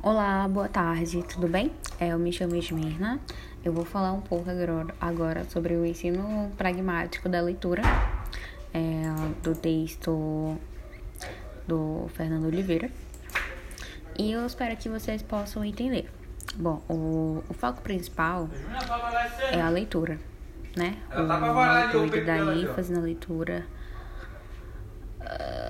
Olá, boa tarde, tudo bem? É, eu me chamo Esmirna. Eu vou falar um pouco agora sobre o ensino pragmático da leitura é, do texto do Fernando Oliveira. E eu espero que vocês possam entender. Bom, o, o foco principal é a leitura, né? O autor da ênfase na leitura. Ah.